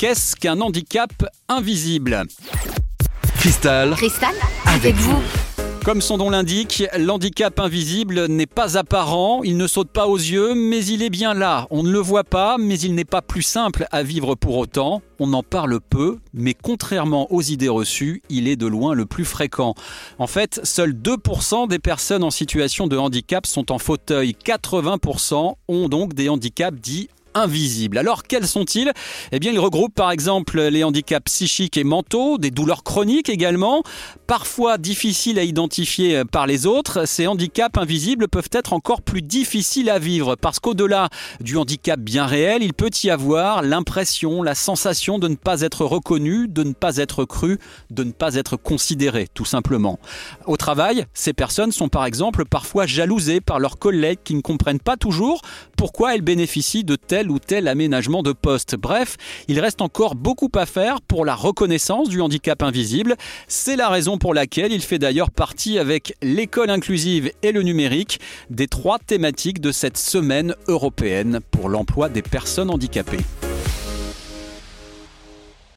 Qu'est-ce qu'un handicap invisible Cristal, Cristal, avec vous. Comme son nom l'indique, l'handicap invisible n'est pas apparent, il ne saute pas aux yeux, mais il est bien là. On ne le voit pas, mais il n'est pas plus simple à vivre pour autant. On en parle peu, mais contrairement aux idées reçues, il est de loin le plus fréquent. En fait, seuls 2% des personnes en situation de handicap sont en fauteuil. 80% ont donc des handicaps dits invisibles. Alors quels sont-ils? Eh bien, ils regroupent par exemple les handicaps psychiques et mentaux, des douleurs chroniques également, parfois difficiles à identifier par les autres. Ces handicaps invisibles peuvent être encore plus difficiles à vivre parce qu'au-delà du handicap bien réel, il peut y avoir l'impression, la sensation de ne pas être reconnu, de ne pas être cru, de ne pas être considéré, tout simplement. Au travail, ces personnes sont par exemple parfois jalousées par leurs collègues qui ne comprennent pas toujours pourquoi elles bénéficient de tels ou tel aménagement de poste. Bref, il reste encore beaucoup à faire pour la reconnaissance du handicap invisible. C'est la raison pour laquelle il fait d'ailleurs partie avec l'école inclusive et le numérique des trois thématiques de cette semaine européenne pour l'emploi des personnes handicapées.